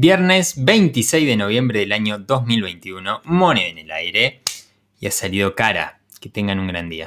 Viernes 26 de noviembre del año 2021, moneda en el aire y ha salido cara. Que tengan un gran día.